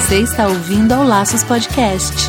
Você está ouvindo ao Laços Podcast.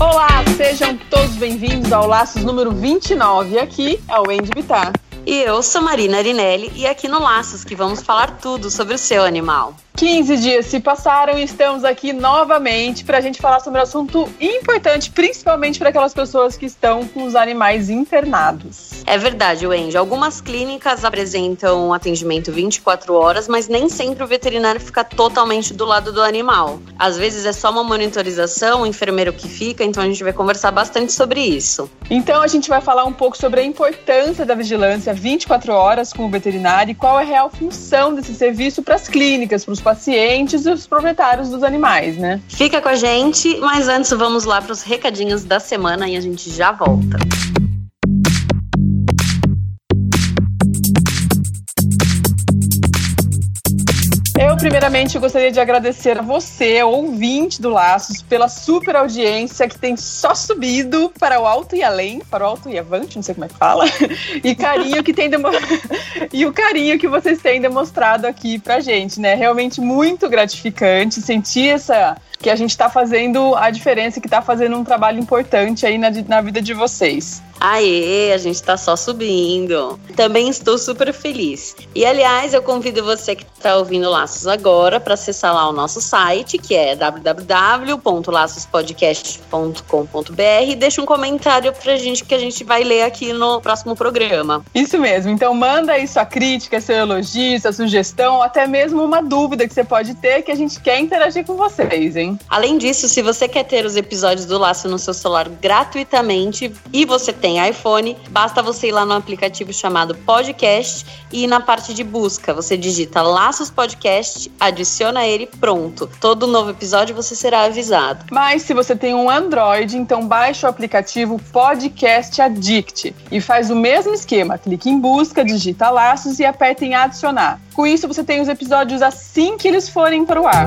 Olá, sejam todos bem-vindos ao Laços número 29. Aqui é o Andy Bittar. E eu sou Marina Arinelli e aqui no Laços que vamos falar tudo sobre o seu animal. 15 dias se passaram e estamos aqui novamente para a gente falar sobre um assunto importante, principalmente para aquelas pessoas que estão com os animais internados. É verdade, Wendy. Algumas clínicas apresentam atendimento 24 horas, mas nem sempre o veterinário fica totalmente do lado do animal. Às vezes é só uma monitorização, o enfermeiro que fica, então a gente vai conversar bastante sobre isso. Então a gente vai falar um pouco sobre a importância da vigilância 24 horas com o veterinário e qual é a real função desse serviço para as clínicas, para os pacientes e os proprietários dos animais, né? Fica com a gente, mas antes vamos lá para os recadinhos da semana e a gente já volta. Eu, primeiramente, gostaria de agradecer a você, ouvinte do Laços, pela super audiência que tem só subido para o alto e além, para o alto e avante, não sei como é que fala, e carinho que tem demo... e o carinho que vocês têm demonstrado aqui pra gente, né? Realmente muito gratificante sentir essa que a gente está fazendo a diferença, que está fazendo um trabalho importante aí na, na vida de vocês. Aê, a gente tá só subindo. Também estou super feliz. E aliás, eu convido você que está ouvindo Laços agora para acessar lá o nosso site, que é www.laçospodcast.com.br e deixa um comentário pra gente que a gente vai ler aqui no próximo programa. Isso mesmo. Então manda aí sua crítica, seu elogio, sua sugestão, até mesmo uma dúvida que você pode ter que a gente quer interagir com vocês, hein? Além disso, se você quer ter os episódios do Laço no seu celular gratuitamente e você tem iPhone, basta você ir lá no aplicativo chamado Podcast e na parte de busca você digita Laços Podcast, adiciona ele, pronto. Todo novo episódio você será avisado. Mas se você tem um Android, então baixa o aplicativo Podcast Addict e faz o mesmo esquema. Clique em busca, digita Laços e aperta em adicionar. Com isso você tem os episódios assim que eles forem para o ar.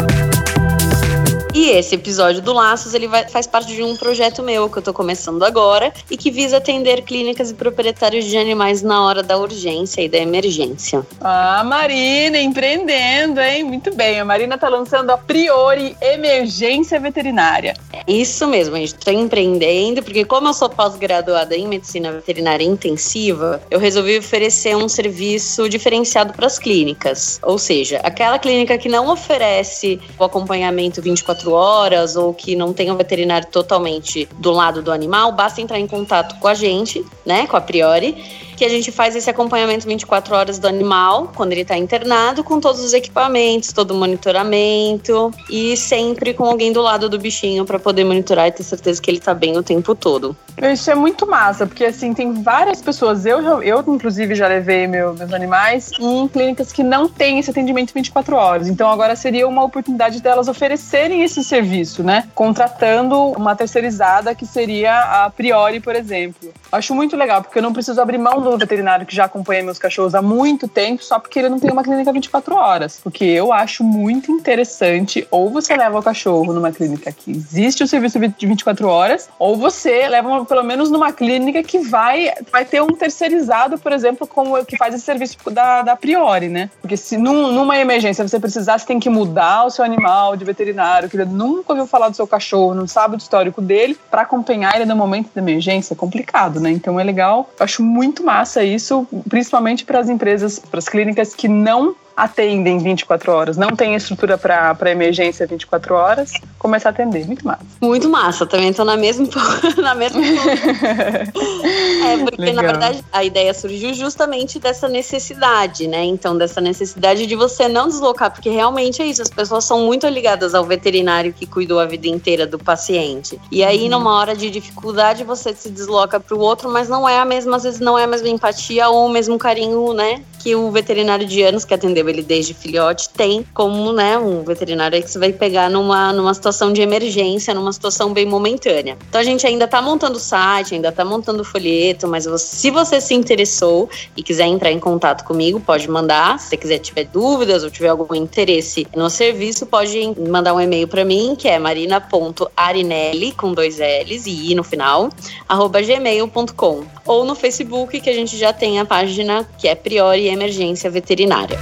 E esse episódio do Laços, ele vai, faz parte de um projeto meu que eu tô começando agora e que visa atender clínicas e proprietários de animais na hora da urgência e da emergência. Ah, Marina, empreendendo, hein? Muito bem. A Marina tá lançando a Priori Emergência Veterinária. Isso mesmo, a gente tá empreendendo, porque como eu sou pós-graduada em medicina veterinária intensiva, eu resolvi oferecer um serviço diferenciado para as clínicas. Ou seja, aquela clínica que não oferece o acompanhamento 24 horas ou que não tem um veterinário totalmente do lado do animal, basta entrar em contato com a gente, né, com a Priori, que a gente faz esse acompanhamento 24 horas do animal quando ele está internado, com todos os equipamentos, todo o monitoramento e sempre com alguém do lado do bichinho para poder monitorar e ter certeza que ele está bem o tempo todo. Isso é muito massa, porque assim, tem várias pessoas, eu, eu inclusive já levei meu, meus animais em clínicas que não têm esse atendimento 24 horas. Então agora seria uma oportunidade delas oferecerem esse serviço, né? Contratando uma terceirizada que seria a Priori, por exemplo. Acho muito legal, porque eu não preciso abrir mão do veterinário que já acompanha meus cachorros há muito tempo, só porque ele não tem uma clínica 24 horas. Porque eu acho muito interessante, ou você leva o cachorro numa clínica que existe o serviço de 24 horas, ou você leva pelo menos numa clínica que vai, vai ter um terceirizado, por exemplo, como que faz esse serviço da, da Priori, né? Porque se num, numa emergência você precisar, você tem que mudar o seu animal de veterinário, que ele nunca ouviu falar do seu cachorro, não sabe do histórico dele, para acompanhar ele no momento da emergência é complicado, né? Então é legal, eu acho muito massa isso, principalmente para as empresas, para as clínicas que não atendem 24 horas, não tem estrutura para emergência 24 horas, começar a atender. Muito massa. Muito massa, também estou na mesma. na mesma é, porque Legal. na verdade a ideia surgiu justamente dessa necessidade, né? Então, dessa necessidade de você não deslocar, porque realmente é isso, as pessoas são muito ligadas ao veterinário que cuidou a vida inteira do paciente. E aí, uhum. numa hora de dificuldade, você se desloca para o outro, mas não é a mesma, às vezes não é a mesma empatia ou o mesmo carinho, né? que o veterinário de anos que atendeu ele desde filhote tem como, né, um veterinário que você vai pegar numa, numa situação de emergência, numa situação bem momentânea. Então a gente ainda tá montando o site, ainda tá montando o folheto, mas se você se interessou e quiser entrar em contato comigo, pode mandar. Se você quiser tiver dúvidas ou tiver algum interesse no serviço, pode mandar um e-mail para mim, que é marina.arinelli, com dois L's e I no final, arroba gmail.com. Ou no Facebook, que a gente já tem a página que é Priori Emergência Veterinária.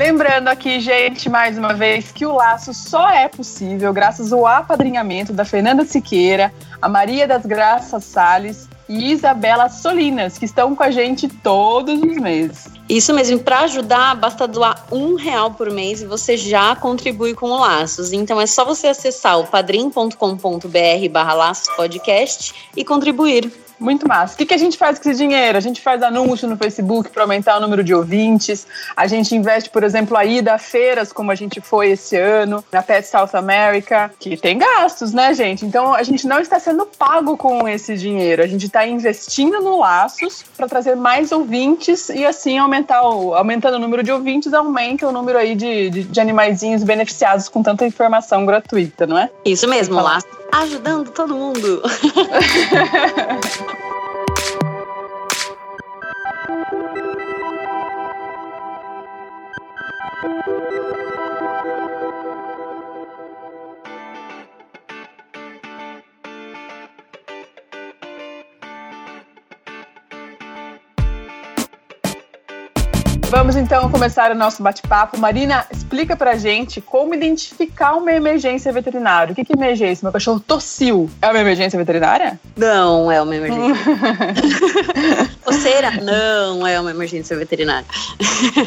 Lembrando aqui, gente, mais uma vez, que o laço só é possível graças ao apadrinhamento da Fernanda Siqueira, a Maria das Graças Sales e Isabela Solinas, que estão com a gente todos os meses. Isso mesmo, para ajudar, basta doar um real por mês e você já contribui com o Laços. Então é só você acessar o padrim.com.br barra Laços Podcast e contribuir. Muito massa. O que, que a gente faz com esse dinheiro? A gente faz anúncio no Facebook para aumentar o número de ouvintes. A gente investe, por exemplo, a ida a feiras, como a gente foi esse ano, na Pet South America, que tem gastos, né, gente? Então a gente não está sendo pago com esse dinheiro. A gente está investindo no Laços para trazer mais ouvintes e assim aumentar o, aumentando o número de ouvintes, aumenta o número aí de, de, de animaizinhos beneficiados com tanta informação gratuita, não é? Isso mesmo, Laços ajudando todo mundo. Vamos então começar o nosso bate-papo. Marina, explica pra gente como identificar uma emergência veterinária. O que, que é emergência? Meu cachorro tossiu. É uma emergência veterinária? Não, é uma emergência. Coceira? Não, é uma emergência veterinária.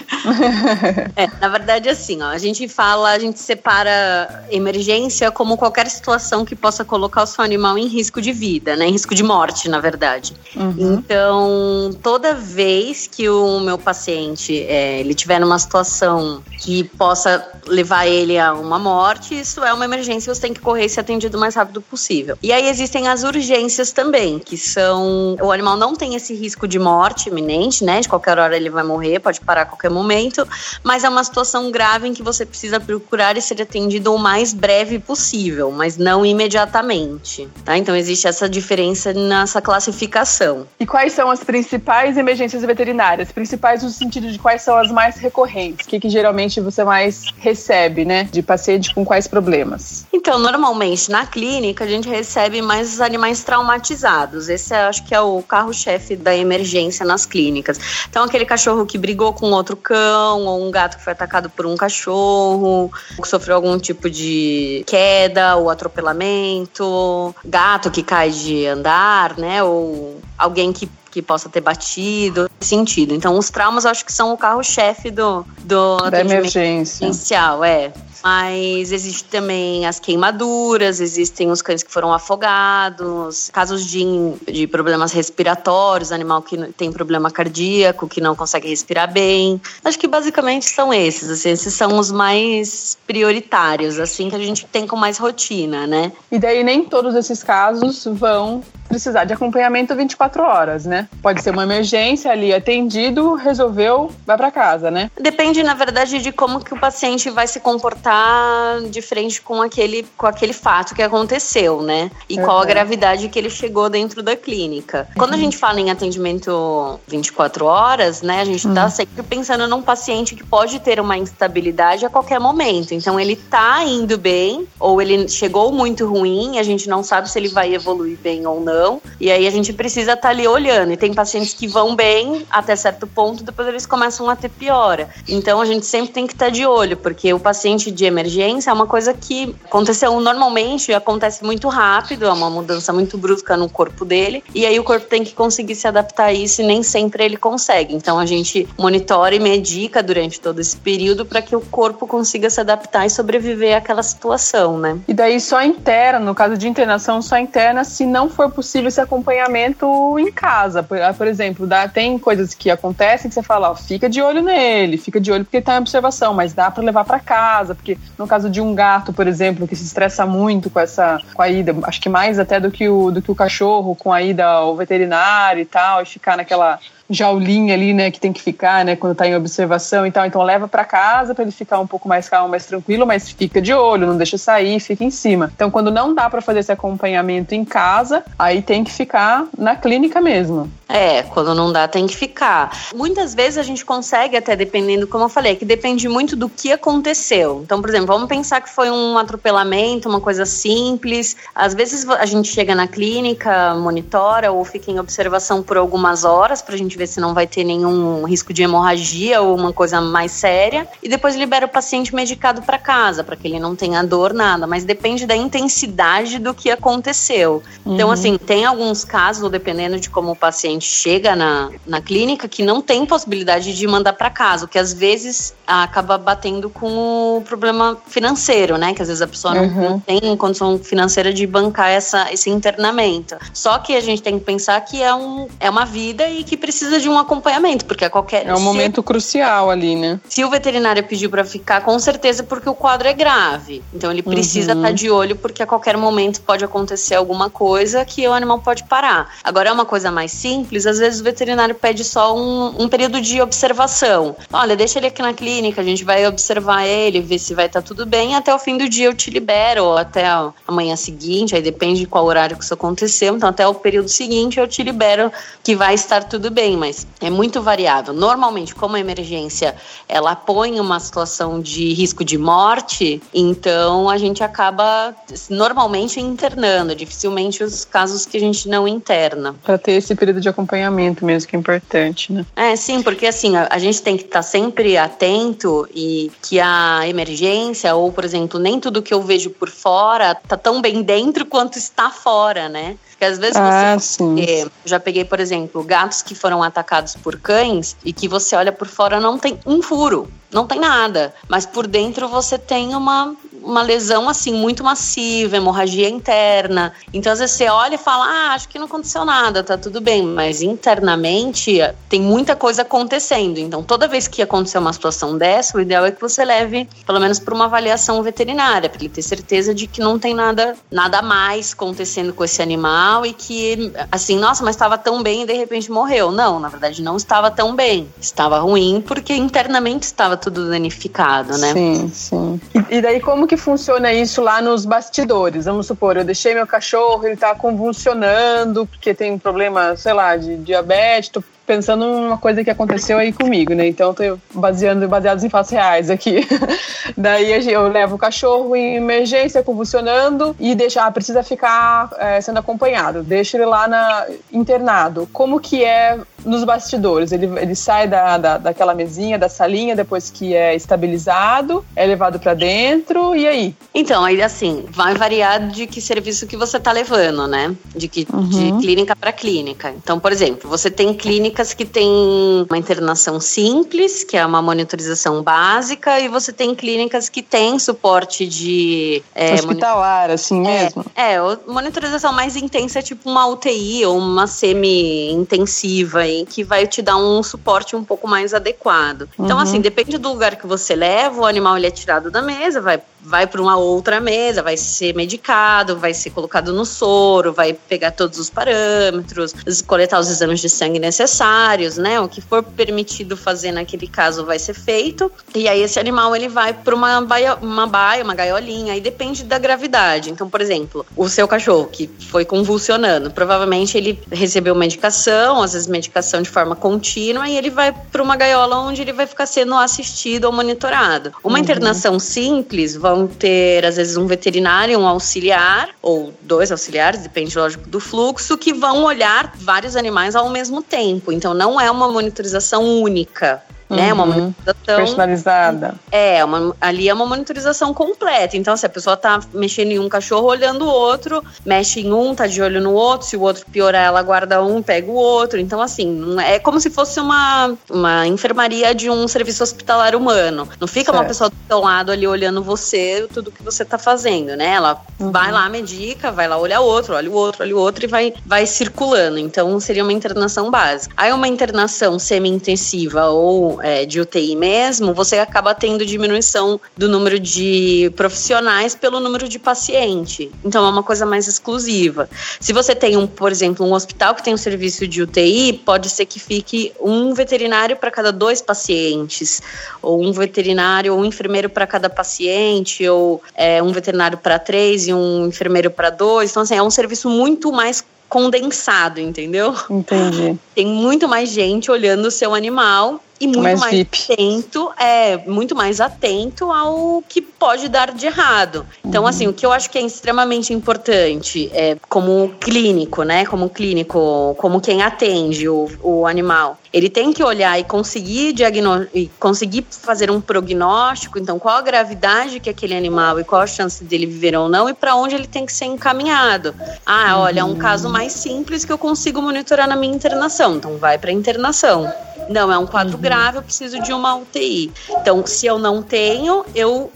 é, na verdade, assim, ó, a gente fala, a gente separa emergência como qualquer situação que possa colocar o seu animal em risco de vida, né? Em risco de morte, na verdade. Uhum. Então, toda vez que o meu paciente é, ele tiver numa situação que possa levar ele a uma morte, isso é uma emergência, você tem que correr e ser atendido o mais rápido possível. E aí existem as urgências também, que são o animal não tem esse risco de morte iminente, né? De qualquer hora ele vai morrer, pode parar a qualquer momento, mas é uma situação grave em que você precisa procurar e ser atendido o mais breve possível, mas não imediatamente. Tá? Então existe essa diferença nessa classificação. E quais são as principais emergências veterinárias? Principais no sentido de quais são as mais recorrentes? O que, que geralmente você mais recebe, né? De paciente com quais problemas? Então, normalmente na clínica a gente recebe mais os animais traumatizados. Esse acho que é o carro-chefe da emergência nas clínicas. Então, aquele cachorro que brigou com outro cão, ou um gato que foi atacado por um cachorro, que sofreu algum tipo de queda ou atropelamento, gato que cai de andar, né? Ou alguém que que possa ter batido, sentido. Então, os traumas eu acho que são o carro-chefe do, do da emergência. Inicial, é. Mas existe também as queimaduras, existem os cães que foram afogados, casos de, de problemas respiratórios, animal que tem problema cardíaco, que não consegue respirar bem. Acho que basicamente são esses, assim, esses são os mais prioritários, assim, que a gente tem com mais rotina, né? E daí nem todos esses casos vão precisar de acompanhamento 24 horas, né? Pode ser uma emergência ali, atendido, resolveu, vai para casa, né? Depende, na verdade, de como que o paciente vai se comportar de frente com aquele, com aquele fato que aconteceu, né? E uhum. qual a gravidade que ele chegou dentro da clínica. Uhum. Quando a gente fala em atendimento 24 horas, né? A gente tá uhum. sempre pensando num paciente que pode ter uma instabilidade a qualquer momento. Então, ele tá indo bem, ou ele chegou muito ruim, a gente não sabe se ele vai evoluir bem ou não e aí a gente precisa estar tá ali olhando. E tem pacientes que vão bem até certo ponto, depois eles começam a ter piora. Então a gente sempre tem que estar de olho, porque o paciente de emergência é uma coisa que aconteceu normalmente, acontece muito rápido, é uma mudança muito brusca no corpo dele. E aí o corpo tem que conseguir se adaptar a isso e nem sempre ele consegue. Então a gente monitora e medica durante todo esse período para que o corpo consiga se adaptar e sobreviver àquela situação, né? E daí só interna, no caso de internação, só interna se não for possível esse acompanhamento em casa. Por, ah, por exemplo, dá, tem coisas que acontecem que você fala, ó, fica de olho nele, fica de olho porque ele tá em observação, mas dá para levar para casa, porque no caso de um gato, por exemplo, que se estressa muito com essa com a ida, acho que mais até do que o do que o cachorro com a ida ao veterinário e tal, e ficar naquela jaulinha ali, né, que tem que ficar, né, quando tá em observação e tal. Então leva para casa para ele ficar um pouco mais calmo, mais tranquilo, mas fica de olho, não deixa sair, fica em cima. Então quando não dá para fazer esse acompanhamento em casa, aí tem que ficar na clínica mesmo. É, quando não dá tem que ficar. Muitas vezes a gente consegue até dependendo, como eu falei, que depende muito do que aconteceu. Então, por exemplo, vamos pensar que foi um atropelamento, uma coisa simples. Às vezes a gente chega na clínica, monitora ou fica em observação por algumas horas para a gente ver se não vai ter nenhum risco de hemorragia ou uma coisa mais séria e depois libera o paciente medicado para casa para que ele não tenha dor nada. Mas depende da intensidade do que aconteceu. Então, uhum. Então, assim, tem alguns casos, dependendo de como o paciente chega na, na clínica, que não tem possibilidade de mandar para casa, o que às vezes acaba batendo com o problema financeiro, né? Que às vezes a pessoa uhum. não, não, tem condição financeira de bancar essa, esse internamento. Só que a gente tem que pensar que é, um, é uma vida e que precisa de um acompanhamento, porque a qualquer. É um momento crucial ali, né? Se o veterinário pediu para ficar, com certeza porque o quadro é grave. Então ele precisa estar uhum. tá de olho, porque a qualquer momento pode acontecer alguma coisa que o animal pode parar. Agora é uma coisa mais simples, às vezes o veterinário pede só um, um período de observação. Olha, deixa ele aqui na clínica, a gente vai observar ele, ver se vai estar tá tudo bem, até o fim do dia eu te libero, ou até a manhã seguinte, aí depende de qual horário que isso aconteceu, então até o período seguinte eu te libero que vai estar tudo bem, mas é muito variável. Normalmente, como a emergência ela põe uma situação de risco de morte, então a gente acaba normalmente internando, dificilmente os casos que a gente não interna. Para ter esse período de acompanhamento mesmo que é importante, né? É, sim, porque assim, a, a gente tem que estar tá sempre atento e que a emergência, ou por exemplo, nem tudo que eu vejo por fora tá tão bem dentro quanto está fora, né? Porque às vezes ah, você. já peguei, por exemplo, gatos que foram atacados por cães e que você olha por fora não tem um furo não tem nada. Mas por dentro você tem uma, uma lesão assim muito massiva, hemorragia interna. Então às vezes você olha e fala: "Ah, acho que não aconteceu nada, tá tudo bem", mas internamente tem muita coisa acontecendo. Então toda vez que acontecer uma situação dessa, o ideal é que você leve pelo menos para uma avaliação veterinária, para ele ter certeza de que não tem nada nada mais acontecendo com esse animal e que assim, nossa, mas estava tão bem e de repente morreu. Não, na verdade não estava tão bem. Estava ruim porque internamente estava tudo danificado, né? Sim, sim. E, e, daí como que funciona isso lá nos bastidores? Vamos supor, eu deixei meu cachorro, ele tá convulsionando porque tem um problema, sei lá, de diabetes, tô pensando numa coisa que aconteceu aí comigo, né? Então tô baseando baseados em fatos reais aqui. Daí eu levo o cachorro em emergência, convulsionando e deixa, ah, precisa ficar é, sendo acompanhado. Deixa ele lá na, internado. Como que é nos bastidores? Ele, ele sai da, da, daquela mesinha, da salinha, depois que é estabilizado, é levado para dentro, e aí? Então, aí assim, vai variar de que serviço que você tá levando, né? De que uhum. de clínica para clínica. Então, por exemplo, você tem clínica clínicas que têm uma internação simples, que é uma monitorização básica, e você tem clínicas que têm suporte de. É, Hospitalar, assim é, mesmo? É, monitorização mais intensa é tipo uma UTI ou uma semi-intensiva, em que vai te dar um suporte um pouco mais adequado. Então, uhum. assim, depende do lugar que você leva, o animal ele é tirado da mesa, vai vai para uma outra mesa, vai ser medicado, vai ser colocado no soro, vai pegar todos os parâmetros, coletar os exames de sangue necessários, né? O que for permitido fazer naquele caso vai ser feito. E aí esse animal ele vai para uma baia, uma baia, uma gaiolinha, aí depende da gravidade. Então, por exemplo, o seu cachorro que foi convulsionando, provavelmente ele recebeu medicação, às vezes medicação de forma contínua, e ele vai para uma gaiola onde ele vai ficar sendo assistido ou monitorado. Uma uhum. internação simples, vão ter, às vezes, um veterinário, um auxiliar, ou dois auxiliares, depende, lógico, do fluxo, que vão olhar vários animais ao mesmo tempo. Então, não é uma monitorização única né? Uma uhum. monitorização personalizada. É, uma, ali é uma monitorização completa. Então, se a pessoa tá mexendo em um cachorro, olhando o outro, mexe em um, tá de olho no outro, se o outro piorar, ela guarda um, pega o outro. Então, assim, é como se fosse uma, uma enfermaria de um serviço hospitalar humano. Não fica certo. uma pessoa do seu lado ali olhando você, tudo que você tá fazendo, né? Ela uhum. vai lá, medica, vai lá olhar o outro, olha o outro, olha o outro e vai, vai circulando. Então, seria uma internação básica. Aí, uma internação semi-intensiva ou é, de UTI mesmo, você acaba tendo diminuição do número de profissionais pelo número de paciente. Então é uma coisa mais exclusiva. Se você tem um, por exemplo, um hospital que tem um serviço de UTI, pode ser que fique um veterinário para cada dois pacientes, ou um veterinário ou um enfermeiro para cada paciente, ou é, um veterinário para três e um enfermeiro para dois. Então, assim, é um serviço muito mais condensado, entendeu? Entendi. Tem muito mais gente olhando o seu animal e muito mais, mais atento, é, muito mais atento ao que pode dar de errado. Então, uhum. assim, o que eu acho que é extremamente importante é como clínico, né? Como clínico, como quem atende o, o animal. Ele tem que olhar e conseguir diagno e conseguir fazer um prognóstico, então qual a gravidade que aquele animal e qual a chance dele viver ou não e para onde ele tem que ser encaminhado. Ah, olha, é um caso mais simples que eu consigo monitorar na minha internação, então vai para internação. Não, é um quadro uhum. grave, eu preciso de uma UTI. Então, se eu não tenho, eu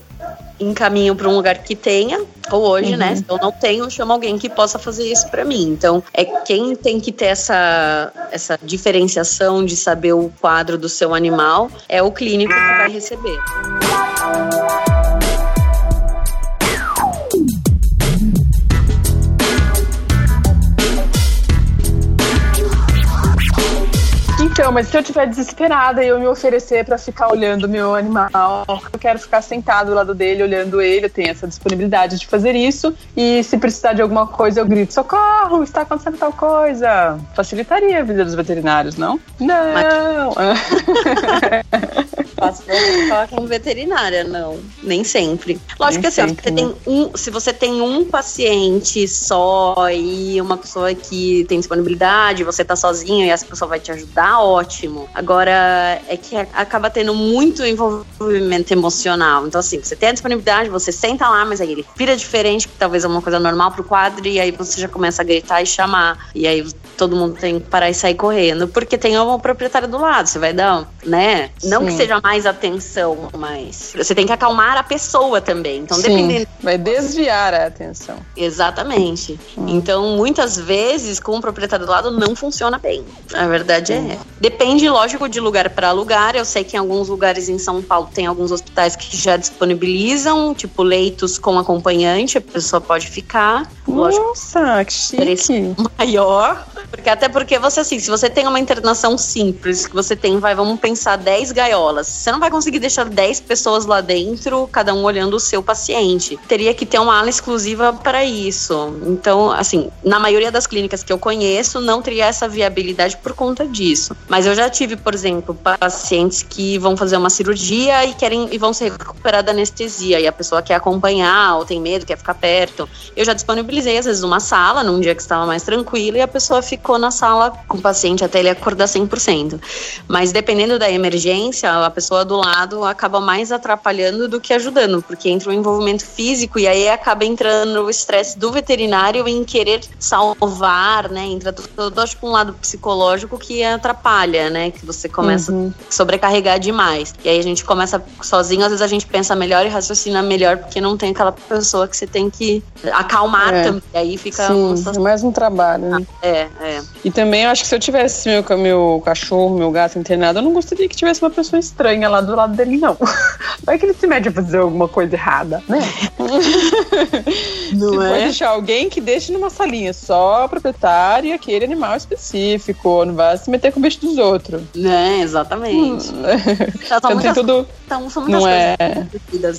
encaminho para um lugar que tenha, ou hoje, né, uhum. né? Se eu não tenho, eu chamo alguém que possa fazer isso para mim. Então, é quem tem que ter essa, essa diferenciação de saber o quadro do seu animal é o clínico que vai receber. Então, mas se eu estiver desesperada e eu me oferecer para ficar olhando meu animal, eu quero ficar sentado do lado dele, olhando ele, eu tenho essa disponibilidade de fazer isso. E se precisar de alguma coisa, eu grito: socorro, está acontecendo tal coisa. Facilitaria a vida dos veterinários, não? Não! Faço falar com veterinária, não. Nem sempre. Lógico Nem que assim, sempre, você né? tem um, se você tem um paciente só e uma pessoa que tem disponibilidade, você tá sozinho e essa pessoa vai te ajudar, ótimo. Agora, é que acaba tendo muito envolvimento emocional. Então, assim, você tem a disponibilidade, você senta lá, mas aí ele vira diferente, que talvez é uma coisa normal pro quadro, e aí você já começa a gritar e chamar. E aí todo mundo tem que parar e sair correndo, porque tem uma proprietária do lado. Você vai dar, né? Não Sim. que seja mais atenção, mas você tem que acalmar a pessoa também. Então, Sim, dependendo. Vai desviar a atenção. Exatamente. Hum. Então, muitas vezes, com o proprietário do lado, não funciona bem. A verdade é. Hum. Depende, lógico, de lugar para lugar. Eu sei que em alguns lugares em São Paulo tem alguns hospitais que já disponibilizam, tipo, leitos com acompanhante, a pessoa pode ficar. Nossa, que chique. Maior. Porque até porque você, assim, se você tem uma internação simples, que você tem, vai, vamos pensar, 10 gaiolas, você não vai conseguir deixar 10 pessoas lá dentro, cada um olhando o seu paciente. Teria que ter uma ala exclusiva para isso. Então, assim, na maioria das clínicas que eu conheço, não teria essa viabilidade por conta disso. Mas eu já tive, por exemplo, pacientes que vão fazer uma cirurgia e querem e vão se recuperar da anestesia e a pessoa quer acompanhar ou tem medo, quer ficar perto. Eu já disponibilizei às vezes uma sala num dia que estava mais tranquilo e a pessoa ficou na sala com o paciente até ele acordar 100%. Mas dependendo da emergência, a pessoa do lado acaba mais atrapalhando do que ajudando, porque entra o um envolvimento físico e aí acaba entrando o estresse do veterinário em querer salvar, né? Entra todo, acho que um lado psicológico que atrapalha, né? Que você começa uhum. a sobrecarregar demais. E aí a gente começa sozinho, às vezes a gente pensa melhor e raciocina melhor, porque não tem aquela pessoa que você tem que acalmar é. também. E aí fica. Sim, é mais um trabalho, né? É, é. É. E também eu acho que se eu tivesse meu, meu cachorro, meu gato internado, eu não gostaria que tivesse uma pessoa estranha lá do lado dele, não. Vai que ele se mete a fazer alguma coisa errada, né? Não é? Pode deixar alguém que deixe numa salinha só proprietário e aquele animal específico. Não vai se meter com o bicho dos outros. É, exatamente. Hum. Então, então tem tudo. Então são muitas não é...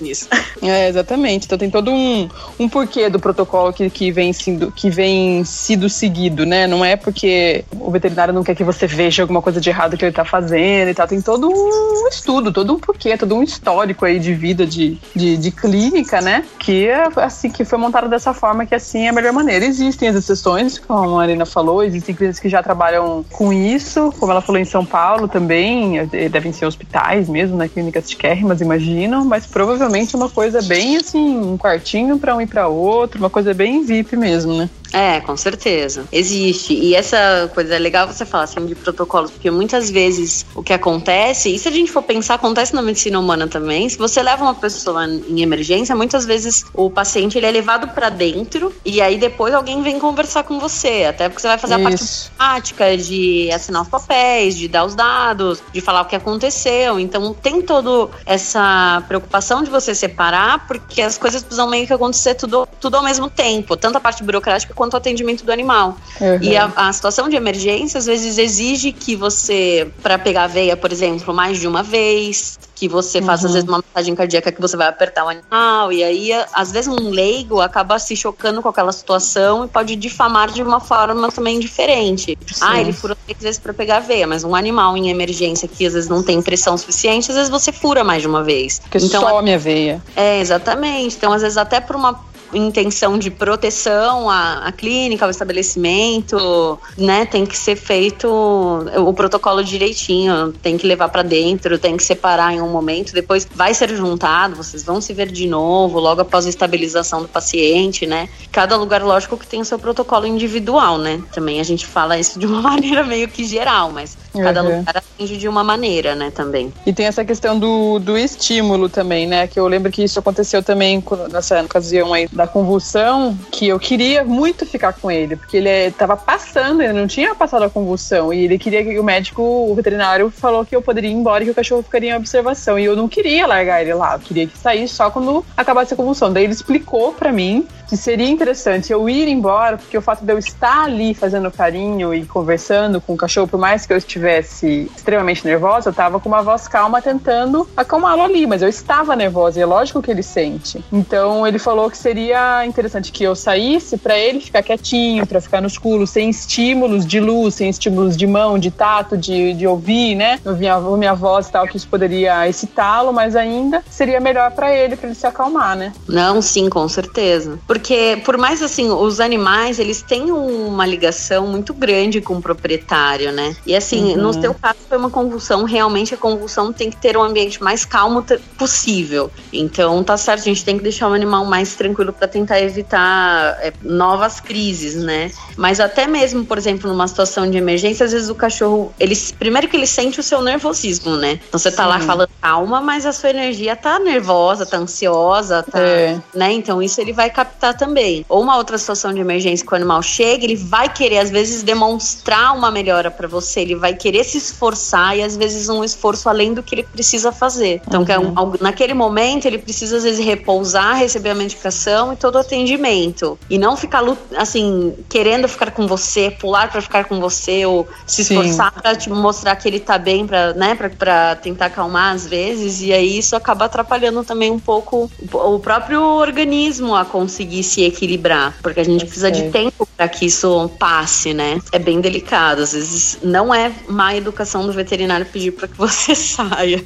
nisso. É, exatamente. Então tem todo um, um porquê do protocolo que, que, vem sido, que vem sido seguido, né? Não é porque o veterinário não quer que você veja alguma coisa de errado que ele tá fazendo e tal. Tem todo um estudo, todo um porquê, todo um histórico aí de vida de, de, de clínica, né? Que é assim que foi montado dessa forma que assim é a melhor maneira. Existem as exceções, como a Marina falou, existem clínicas que já trabalham com isso, como ela falou em São Paulo também, eh, devem ser hospitais mesmo, né? Clínicas chiquérrimas, imaginam, mas provavelmente uma coisa bem assim, um quartinho para um e para outro, uma coisa bem VIP mesmo, né? É, com certeza. Existe. E essa coisa é legal você falar assim de protocolos, porque muitas vezes o que acontece, e se a gente for pensar, acontece na medicina humana também, se você leva uma pessoa em emergência, muitas vezes o paciente ele é levado para dentro e aí depois alguém vem conversar com você, até porque você vai fazer Isso. a parte prática de assinar os papéis, de dar os dados, de falar o que aconteceu. Então tem toda essa preocupação de você separar, porque as coisas precisam meio que acontecer tudo, tudo ao mesmo tempo, tanto a parte burocrática quanto o atendimento do animal. Uhum. E a, a, situação de emergência às vezes exige que você, para pegar a veia, por exemplo, mais de uma vez, que você uhum. faz às vezes uma massagem cardíaca que você vai apertar o animal, e aí às vezes um leigo acaba se chocando com aquela situação e pode difamar de uma forma também diferente. Sim. Ah, ele furou às vezes para pegar a veia, mas um animal em emergência que às vezes não tem pressão suficiente, às vezes você fura mais de uma vez. Porque então, some a veia. É, exatamente. Então, às vezes até por uma intenção de proteção à, à clínica, ao estabelecimento, né? Tem que ser feito o protocolo direitinho, tem que levar para dentro, tem que separar em um momento, depois vai ser juntado, vocês vão se ver de novo, logo após a estabilização do paciente, né? Cada lugar, lógico, que tem o seu protocolo individual, né? Também a gente fala isso de uma maneira meio que geral, mas uhum. cada lugar atende de uma maneira, né, também. E tem essa questão do, do estímulo também, né? Que eu lembro que isso aconteceu também nessa ocasião aí da convulsão, que eu queria muito ficar com ele, porque ele estava passando, ele não tinha passado a convulsão, e ele queria que o médico, o veterinário, falou que eu poderia ir embora e que o cachorro ficaria em observação. E eu não queria largar ele lá, eu queria que saísse só quando acabasse a convulsão. Daí ele explicou para mim que seria interessante eu ir embora, porque o fato de eu estar ali fazendo carinho e conversando com o cachorro, por mais que eu estivesse extremamente nervosa, eu estava com uma voz calma tentando acalmá-lo ali, mas eu estava nervosa e é lógico que ele sente. Então ele falou que seria interessante que eu saísse para ele ficar quietinho, para ficar no escuro, sem estímulos de luz, sem estímulos de mão, de tato, de, de ouvir, né? Ouvir a minha voz e tal, que isso poderia excitá-lo, mas ainda seria melhor para ele, para ele se acalmar, né? Não, sim, com certeza. Porque porque, por mais assim, os animais, eles têm uma ligação muito grande com o proprietário, né? E assim, uhum. no seu caso foi uma convulsão, realmente a convulsão tem que ter um ambiente mais calmo possível. Então, tá certo, a gente tem que deixar o animal mais tranquilo para tentar evitar é, novas crises, né? Mas até mesmo, por exemplo, numa situação de emergência, às vezes o cachorro, ele primeiro que ele sente o seu nervosismo, né? Então você tá Sim. lá falando calma, mas a sua energia tá nervosa, tá ansiosa, tá, é. né? Então isso ele vai captar também. Ou uma outra situação de emergência que o animal chega, ele vai querer, às vezes, demonstrar uma melhora para você, ele vai querer se esforçar e às vezes um esforço além do que ele precisa fazer. Então, é uhum. naquele momento, ele precisa, às vezes, repousar, receber a medicação e todo o atendimento. E não ficar, assim, querendo ficar com você, pular para ficar com você, ou se esforçar para te mostrar que ele tá bem, pra, né, pra, pra tentar acalmar às vezes. E aí isso acaba atrapalhando também um pouco o próprio organismo a conseguir conseguir se equilibrar, porque a gente precisa de tempo para que isso passe, né? É bem delicado, às vezes não é má educação do veterinário pedir para que você saia.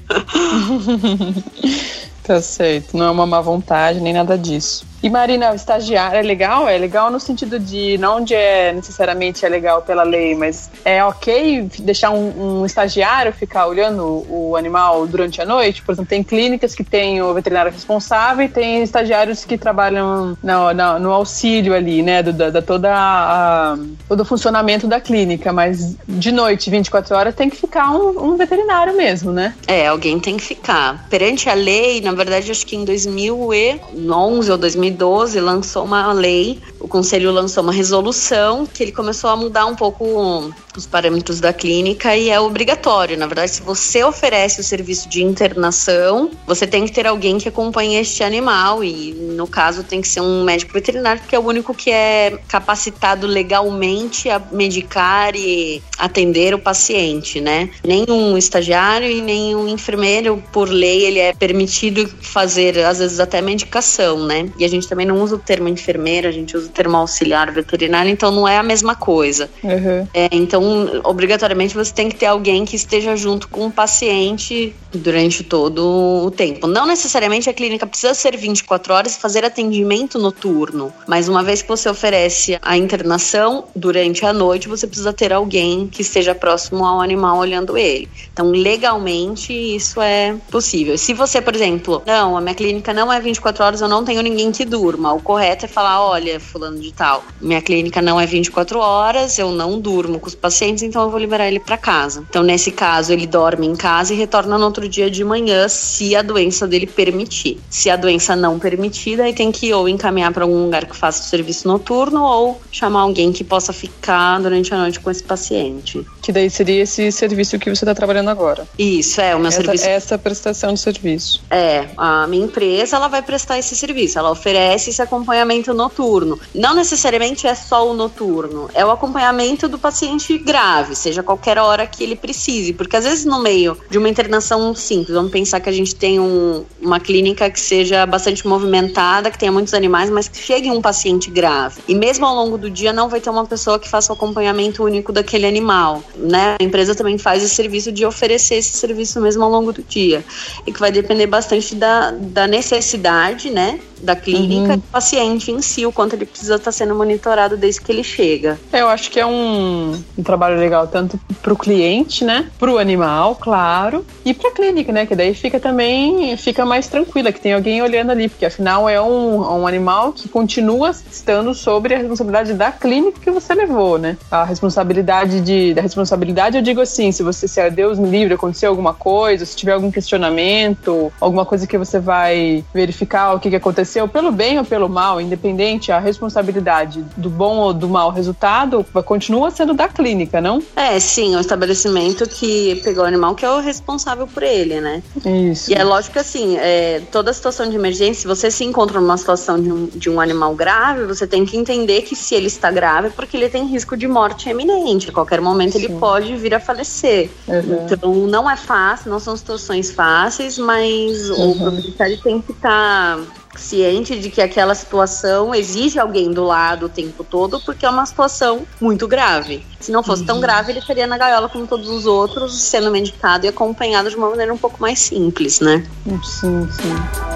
tá certo, não é uma má vontade nem nada disso. E Marina, estagiário é legal? É legal no sentido de não onde é necessariamente é legal pela lei, mas é ok deixar um, um, estagiário ficar olhando o animal durante a noite? Por exemplo, tem clínicas que tem o veterinário responsável e tem estagiários que trabalham no, no, no auxílio ali, né, do, da, da toda a, todo o funcionamento da clínica, mas de noite, 24 horas, tem que ficar um, um veterinário mesmo, né? É, alguém tem que ficar. Perante a lei, na verdade, acho que em 2011 ou 2012 2012 lançou uma lei, o conselho lançou uma resolução que ele começou a mudar um pouco os parâmetros da clínica e é obrigatório. Na verdade, se você oferece o serviço de internação, você tem que ter alguém que acompanhe este animal e, no caso, tem que ser um médico veterinário, porque é o único que é capacitado legalmente a medicar e atender o paciente, né? Nenhum estagiário e nenhum enfermeiro, por lei, ele é permitido fazer, às vezes, até medicação, né? E a gente também não usa o termo enfermeira, a gente usa o termo auxiliar veterinário, então não é a mesma coisa. Uhum. É, então, obrigatoriamente, você tem que ter alguém que esteja junto com o paciente durante todo o tempo. Não necessariamente a clínica precisa ser 24 horas e fazer atendimento noturno, mas uma vez que você oferece a internação durante a noite, você precisa ter alguém que esteja próximo ao animal olhando ele. Então, legalmente, isso é possível. Se você, por exemplo, não, a minha clínica não é 24 horas, eu não tenho ninguém que durma. O correto é falar: olha, fulano de tal, minha clínica não é 24 horas, eu não durmo com os pacientes, então eu vou liberar ele para casa. Então, nesse caso, ele dorme em casa e retorna no outro dia de manhã, se a doença dele permitir. Se a doença não permitir, aí tem que ou encaminhar para algum lugar que faça o serviço noturno ou chamar alguém que possa ficar durante a noite com esse paciente. Que daí seria esse serviço que você está trabalhando agora. Isso, é, o meu essa, serviço. Essa prestação de serviço. É, a minha empresa ela vai prestar esse serviço, ela oferece esse acompanhamento noturno. Não necessariamente é só o noturno, é o acompanhamento do paciente grave, seja qualquer hora que ele precise, porque às vezes no meio de uma internação simples, vamos pensar que a gente tem um, uma clínica que seja bastante movimentada, que tenha muitos animais, mas que chegue um paciente grave. E mesmo ao longo do dia não vai ter uma pessoa que faça o acompanhamento único daquele animal, né? A empresa também faz esse serviço de oferecer esse serviço mesmo ao longo do dia. E que vai depender bastante da, da necessidade, né? Da clínica uhum. do paciente em si, o quanto ele precisa estar sendo monitorado desde que ele chega. Eu acho que é um, um trabalho legal tanto para o cliente, né? Para o animal, claro, e para a clínica, né? Que daí fica também fica mais tranquila, que tem alguém olhando ali, porque afinal é um, um animal que continua estando sobre a responsabilidade da clínica que você levou, né? A responsabilidade de, da responsabilidade, eu digo assim, se você se é Deus me livre, aconteceu alguma coisa, se tiver algum questionamento, alguma coisa que você vai verificar o que, que aconteceu, pelo bem ou pelo mal, independente, a responsabilidade do bom ou do mau resultado continua sendo da clínica, não? É, sim, o estabelecimento que pegou o animal que é o responsável por ele, né? Isso. E é lógico que assim, é, toda situação de emergência, se você se encontra numa situação de um, de um animal grave, você tem que entender que se ele está grave é porque ele tem risco de morte eminente. A qualquer momento sim. ele pode vir a falecer. Uhum. Então não é fácil, não são situações fáceis, mas uhum. o proprietário tem que estar. Tá ciente de que aquela situação exige alguém do lado o tempo todo, porque é uma situação muito grave. Se não fosse uhum. tão grave, ele estaria na gaiola como todos os outros, sendo medicado e acompanhado de uma maneira um pouco mais simples, né? Sim, sim.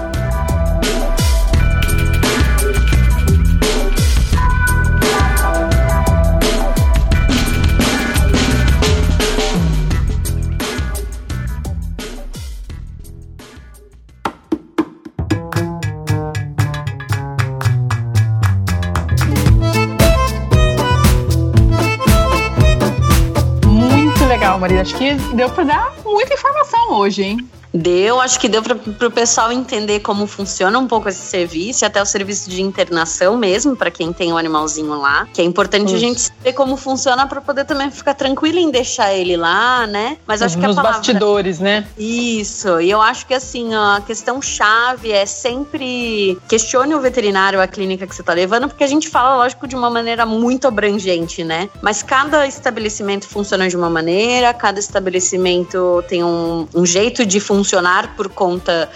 Acho que deu para dar muita informação hoje, hein? Deu, acho que deu para o pessoal entender como funciona um pouco esse serviço, até o serviço de internação mesmo, para quem tem o um animalzinho lá. Que é importante Isso. a gente saber como funciona para poder também ficar tranquilo em deixar ele lá, né? Mas acho Nos que a palavra... bastidores, né? Isso, e eu acho que assim, a questão chave é sempre questione o veterinário, a clínica que você está levando, porque a gente fala, lógico, de uma maneira muito abrangente, né? Mas cada estabelecimento funciona de uma maneira, cada estabelecimento tem um, um jeito de funcionar funcionar por conta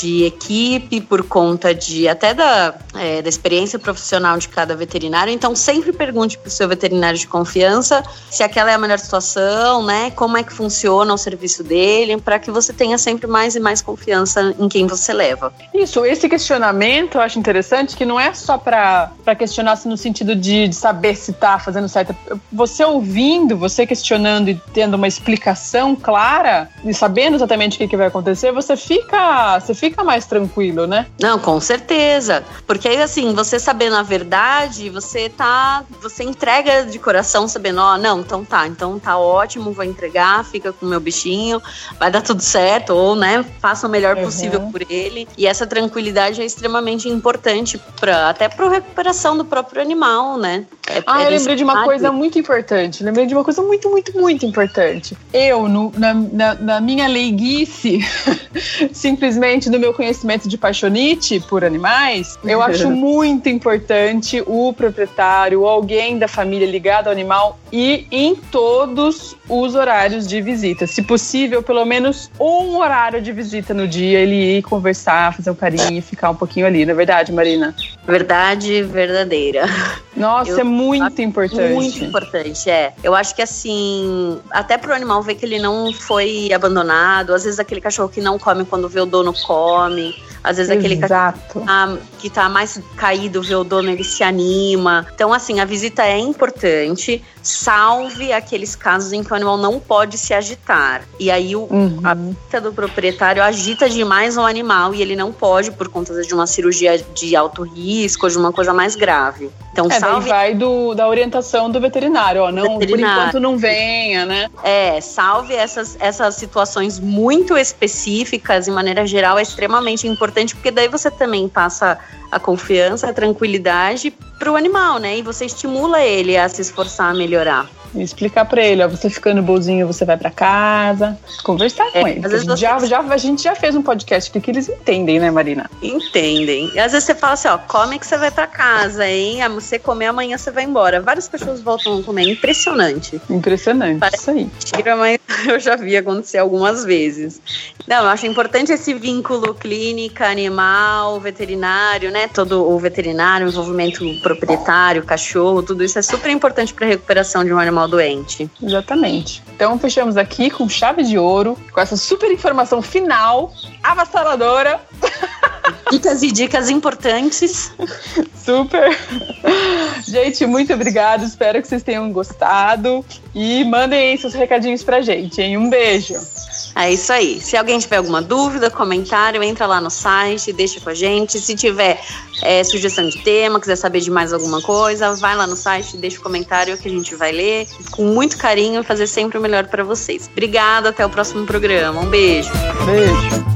de equipe, por conta de até da, é, da experiência profissional de cada veterinário. Então, sempre pergunte para o seu veterinário de confiança se aquela é a melhor situação, né? Como é que funciona o serviço dele, para que você tenha sempre mais e mais confiança em quem você leva. Isso, esse questionamento eu acho interessante que não é só para questionar se no sentido de, de saber se está fazendo certo. Você ouvindo, você questionando e tendo uma explicação clara e sabendo exatamente o que, que vai acontecer, você fica, você fica mais tranquilo, né? Não, com certeza. Porque aí, assim, você sabendo a verdade, você tá. Você entrega de coração sabendo, ó, oh, não, então tá, então tá ótimo, vou entregar, fica com o meu bichinho, vai dar tudo certo, ou, né, faça o melhor uhum. possível por ele. E essa tranquilidade é extremamente importante para até para recuperação do próprio animal, né? É, ah, eu lembrei de uma coisa muito importante. Lembrei de uma coisa muito, muito, muito importante. Eu, no, na, na, na minha leiguice, simplesmente no meu conhecimento de paixonite por animais, eu acho muito importante o proprietário ou alguém da família ligado ao animal e em todos os horários de visita. Se possível, pelo menos um horário de visita no dia, ele ir conversar, fazer um carinho e ficar um pouquinho ali, não é verdade, Marina? Verdade verdadeira. Nossa, eu, é muito importante. Muito importante, é. Eu acho que assim, até pro animal ver que ele não foi abandonado, às vezes aquele cachorro que não come quando vê o dono come. Às vezes aquele Exato. Tá, que tá mais caído, vê o dono, ele se anima. Então, assim, a visita é importante. Salve aqueles casos em que o animal não pode se agitar. E aí o, uhum. a visita do proprietário agita demais o animal e ele não pode por conta de uma cirurgia de alto risco, ou de uma coisa mais grave. Então, é, salve. vai do, da orientação do veterinário, ó. Não, veterinário. por enquanto não venha, né? É, salve essas, essas situações muito específicas, de maneira geral, é extremamente importante, porque daí você também passa a confiança, a tranquilidade para o animal, né? E você estimula ele a se esforçar a melhorar. E explicar para ele, ó, você ficando bonzinho, você vai para casa, conversar é, com ele. Às você... já, já, a gente já fez um podcast aqui que eles entendem, né, Marina? Entendem. E às vezes você fala assim, ó, come que você vai para casa, hein? Ah, você comer amanhã você vai embora. Várias pessoas voltam a comer, impressionante. Impressionante, Parece isso aí. Tira, mas eu já vi acontecer algumas vezes. Não, eu acho importante esse vínculo clínica, animal, veterinário, né? Todo o veterinário, envolvimento proprietário, cachorro, tudo isso é super importante para a recuperação de um animal doente. Exatamente. Então fechamos aqui com chave de ouro, com essa super informação final, avassaladora. Dicas e dicas importantes. Super. Gente, muito obrigada. Espero que vocês tenham gostado. E mandem aí seus recadinhos pra gente, hein? Um beijo. É isso aí. Se alguém tiver alguma dúvida, comentário, entra lá no site, deixa com a gente. Se tiver é, sugestão de tema, quiser saber de mais alguma coisa, vai lá no site, deixa o um comentário que a gente vai ler com muito carinho e fazer sempre o melhor para vocês. Obrigada, até o próximo programa. Um beijo. Beijo.